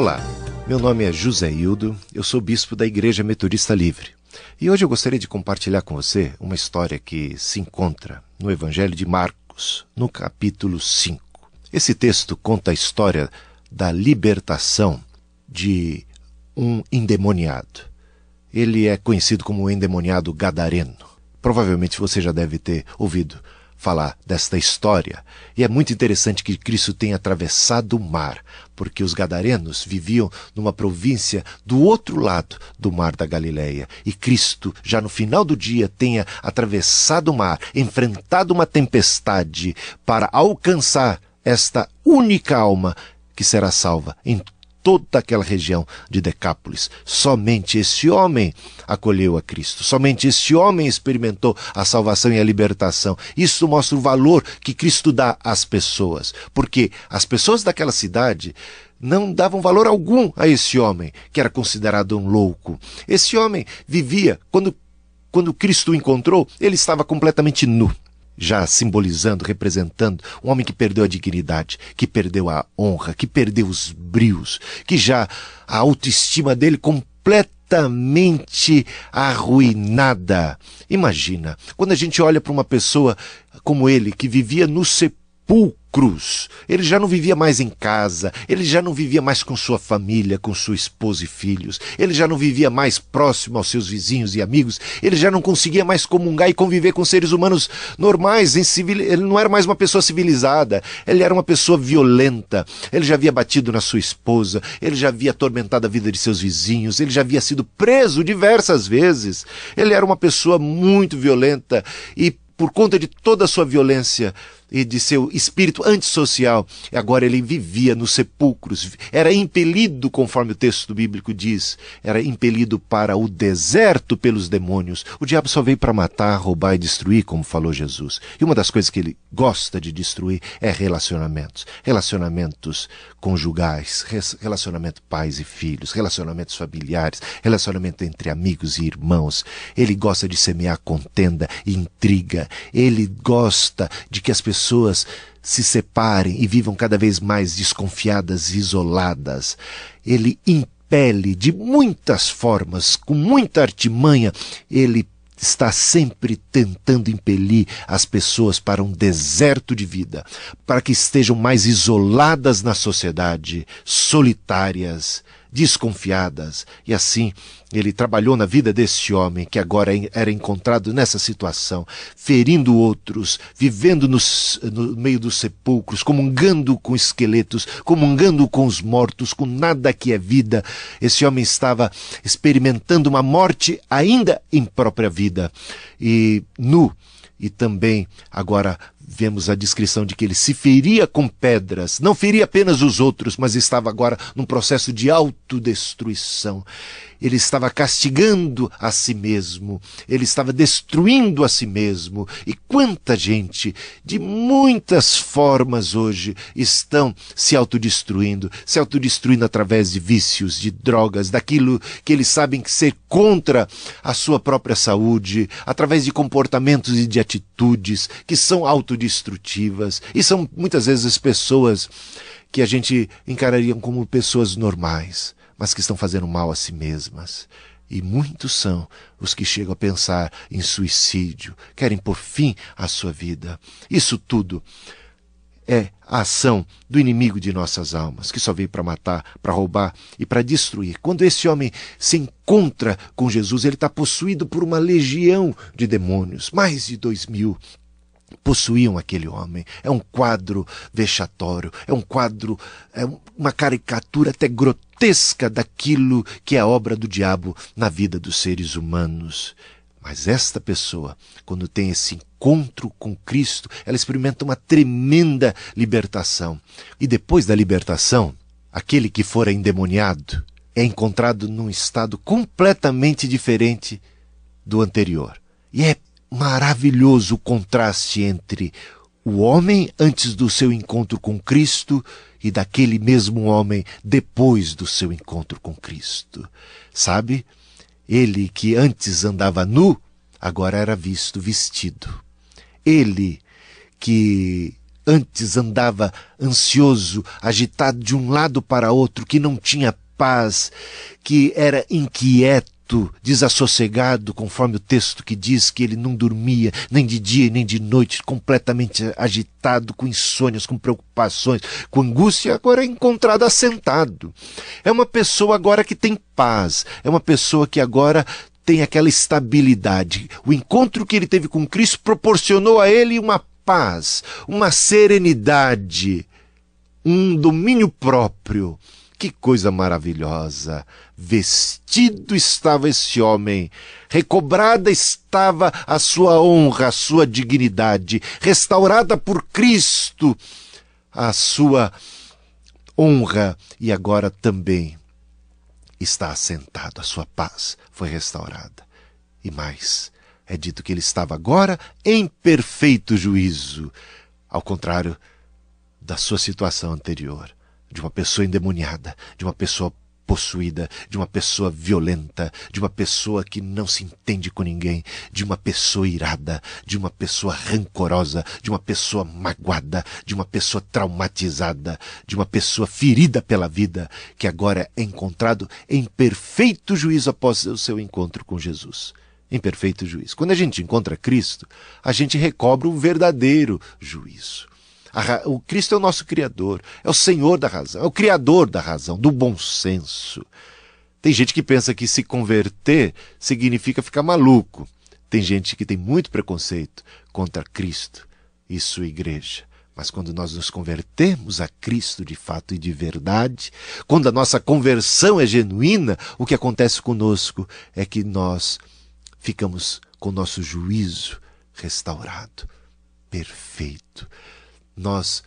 Olá, meu nome é José Hildo, eu sou bispo da Igreja Metodista Livre. E hoje eu gostaria de compartilhar com você uma história que se encontra no Evangelho de Marcos, no capítulo 5. Esse texto conta a história da libertação de um endemoniado. Ele é conhecido como o endemoniado gadareno. Provavelmente você já deve ter ouvido falar desta história. E é muito interessante que Cristo tenha atravessado o mar, porque os gadarenos viviam numa província do outro lado do mar da Galileia. E Cristo, já no final do dia, tenha atravessado o mar, enfrentado uma tempestade para alcançar esta única alma que será salva em toda aquela região de Decápolis. Somente esse homem acolheu a Cristo. Somente esse homem experimentou a salvação e a libertação. Isso mostra o valor que Cristo dá às pessoas. Porque as pessoas daquela cidade não davam valor algum a esse homem, que era considerado um louco. Esse homem vivia, quando, quando Cristo o encontrou, ele estava completamente nu já simbolizando, representando um homem que perdeu a dignidade, que perdeu a honra, que perdeu os brios, que já a autoestima dele completamente arruinada. Imagina, quando a gente olha para uma pessoa como ele, que vivia no sepulcro, cruz. Ele já não vivia mais em casa, ele já não vivia mais com sua família, com sua esposa e filhos, ele já não vivia mais próximo aos seus vizinhos e amigos, ele já não conseguia mais comungar e conviver com seres humanos normais, civil... ele não era mais uma pessoa civilizada, ele era uma pessoa violenta, ele já havia batido na sua esposa, ele já havia atormentado a vida de seus vizinhos, ele já havia sido preso diversas vezes, ele era uma pessoa muito violenta e por conta de toda a sua violência, e de seu espírito antissocial. Agora ele vivia nos sepulcros, era impelido, conforme o texto bíblico diz, era impelido para o deserto pelos demônios. O diabo só veio para matar, roubar e destruir, como falou Jesus. E uma das coisas que ele gosta de destruir é relacionamentos. Relacionamentos conjugais, relacionamento pais e filhos, relacionamentos familiares, relacionamento entre amigos e irmãos. Ele gosta de semear contenda e intriga. Ele gosta de que as pessoas pessoas se separem e vivam cada vez mais desconfiadas e isoladas. Ele impele de muitas formas, com muita artimanha, ele está sempre tentando impelir as pessoas para um deserto de vida, para que estejam mais isoladas na sociedade, solitárias, desconfiadas. E assim ele trabalhou na vida desse homem que agora era encontrado nessa situação, ferindo outros, vivendo nos, no meio dos sepulcros, comungando com esqueletos, comungando com os mortos, com nada que é vida. Esse homem estava experimentando uma morte ainda em própria vida. E nu, e também agora vemos a descrição de que ele se feria com pedras, não feria apenas os outros, mas estava agora num processo de autodestruição. Ele estava castigando a si mesmo, ele estava destruindo a si mesmo. E quanta gente, de muitas formas hoje, estão se autodestruindo, se autodestruindo através de vícios, de drogas, daquilo que eles sabem que ser contra a sua própria saúde, através de comportamentos e de atitudes que são autodestrutivas. E são muitas vezes pessoas que a gente encararia como pessoas normais mas que estão fazendo mal a si mesmas. E muitos são os que chegam a pensar em suicídio, querem por fim à sua vida. Isso tudo é a ação do inimigo de nossas almas, que só veio para matar, para roubar e para destruir. Quando esse homem se encontra com Jesus, ele está possuído por uma legião de demônios, mais de dois mil possuíam aquele homem. É um quadro vexatório, é um quadro, é uma caricatura até grotesca daquilo que é obra do diabo na vida dos seres humanos. Mas esta pessoa, quando tem esse encontro com Cristo, ela experimenta uma tremenda libertação. E depois da libertação, aquele que for endemoniado é encontrado num estado completamente diferente do anterior. E é maravilhoso o contraste entre o homem antes do seu encontro com Cristo e daquele mesmo homem depois do seu encontro com Cristo. Sabe? Ele que antes andava nu, agora era visto vestido. Ele que antes andava ansioso, agitado de um lado para outro, que não tinha paz, que era inquieto, desassossegado, conforme o texto que diz que ele não dormia nem de dia nem de noite, completamente agitado, com insônias, com preocupações, com angústia, agora é encontrado assentado. É uma pessoa agora que tem paz, é uma pessoa que agora tem aquela estabilidade. O encontro que ele teve com Cristo proporcionou a ele uma paz, uma serenidade, um domínio próprio. Que coisa maravilhosa! Vestido estava esse homem, recobrada estava a sua honra, a sua dignidade, restaurada por Cristo a sua honra. E agora também está assentado, a sua paz foi restaurada. E mais, é dito que ele estava agora em perfeito juízo, ao contrário da sua situação anterior, de uma pessoa endemoniada, de uma pessoa possuída, de uma pessoa violenta, de uma pessoa que não se entende com ninguém, de uma pessoa irada, de uma pessoa rancorosa, de uma pessoa magoada, de uma pessoa traumatizada, de uma pessoa ferida pela vida, que agora é encontrado em perfeito juízo após o seu encontro com Jesus. Em perfeito juízo. Quando a gente encontra Cristo, a gente recobra o verdadeiro juízo. O Cristo é o nosso Criador, é o Senhor da razão, é o Criador da razão, do bom senso. Tem gente que pensa que se converter significa ficar maluco. Tem gente que tem muito preconceito contra Cristo e sua igreja. Mas quando nós nos convertemos a Cristo de fato e de verdade, quando a nossa conversão é genuína, o que acontece conosco é que nós ficamos com o nosso juízo restaurado, perfeito nós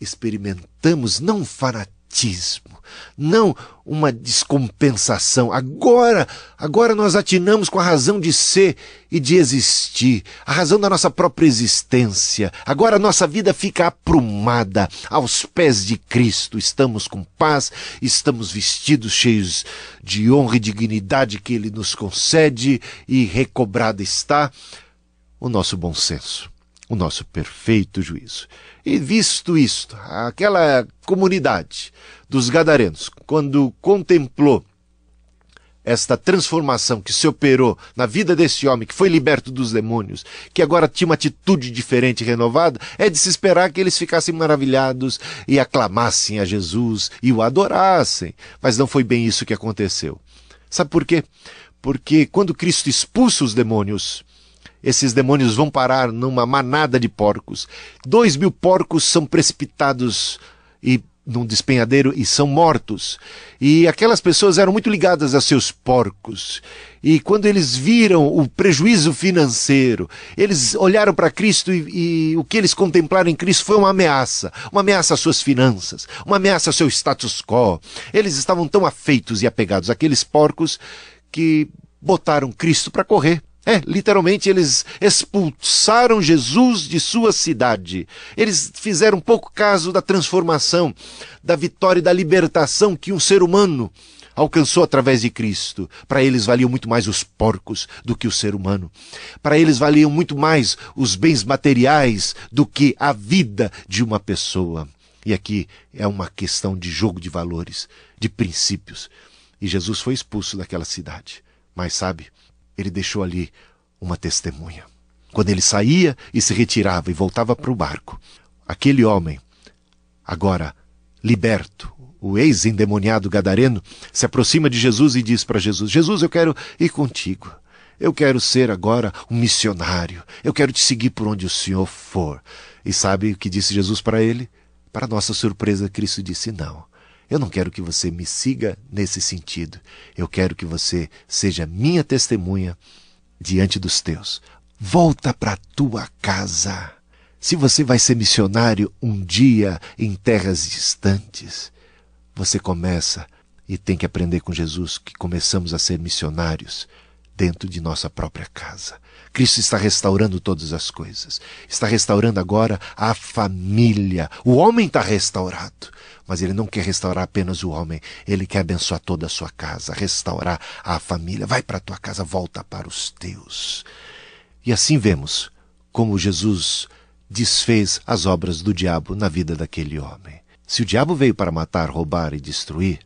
experimentamos não um fanatismo, não uma descompensação. Agora, agora nós atinamos com a razão de ser e de existir, a razão da nossa própria existência. Agora a nossa vida fica aprumada aos pés de Cristo. Estamos com paz, estamos vestidos cheios de honra e dignidade que ele nos concede e recobrada está o nosso bom senso o nosso perfeito juízo. E visto isto, aquela comunidade dos gadarenos, quando contemplou esta transformação que se operou na vida desse homem que foi liberto dos demônios, que agora tinha uma atitude diferente e renovada, é de se esperar que eles ficassem maravilhados e aclamassem a Jesus e o adorassem. Mas não foi bem isso que aconteceu. Sabe por quê? Porque quando Cristo expulsa os demônios, esses demônios vão parar numa manada de porcos. Dois mil porcos são precipitados e num despenhadeiro e são mortos. E aquelas pessoas eram muito ligadas a seus porcos. E quando eles viram o prejuízo financeiro, eles olharam para Cristo e, e, o que eles contemplaram em Cristo foi uma ameaça. Uma ameaça às suas finanças, uma ameaça ao seu status quo. Eles estavam tão afeitos e apegados àqueles porcos que botaram Cristo para correr. É, literalmente eles expulsaram Jesus de sua cidade. Eles fizeram pouco caso da transformação, da vitória e da libertação que um ser humano alcançou através de Cristo. Para eles valiam muito mais os porcos do que o ser humano. Para eles valiam muito mais os bens materiais do que a vida de uma pessoa. E aqui é uma questão de jogo de valores, de princípios. E Jesus foi expulso daquela cidade. Mas sabe, ele deixou ali uma testemunha. Quando ele saía e se retirava e voltava para o barco, aquele homem, agora liberto, o ex-endemoniado gadareno, se aproxima de Jesus e diz para Jesus: Jesus, eu quero ir contigo. Eu quero ser agora um missionário. Eu quero te seguir por onde o Senhor for. E sabe o que disse Jesus para ele? Para nossa surpresa, Cristo disse: Não. Eu não quero que você me siga nesse sentido. Eu quero que você seja minha testemunha diante dos teus. Volta para tua casa. Se você vai ser missionário um dia em terras distantes, você começa e tem que aprender com Jesus que começamos a ser missionários dentro de nossa própria casa. Cristo está restaurando todas as coisas. Está restaurando agora a família. O homem está restaurado. Mas ele não quer restaurar apenas o homem, ele quer abençoar toda a sua casa, restaurar a família. Vai para a tua casa, volta para os teus. E assim vemos como Jesus desfez as obras do diabo na vida daquele homem. Se o diabo veio para matar, roubar e destruir,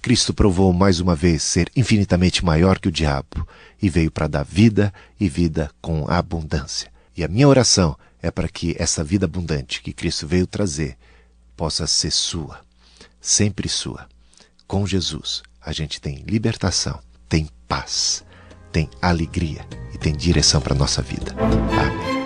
Cristo provou mais uma vez ser infinitamente maior que o diabo e veio para dar vida e vida com abundância. E a minha oração é para que essa vida abundante que Cristo veio trazer possa ser sua, sempre sua. Com Jesus, a gente tem libertação, tem paz, tem alegria e tem direção para a nossa vida. Amém.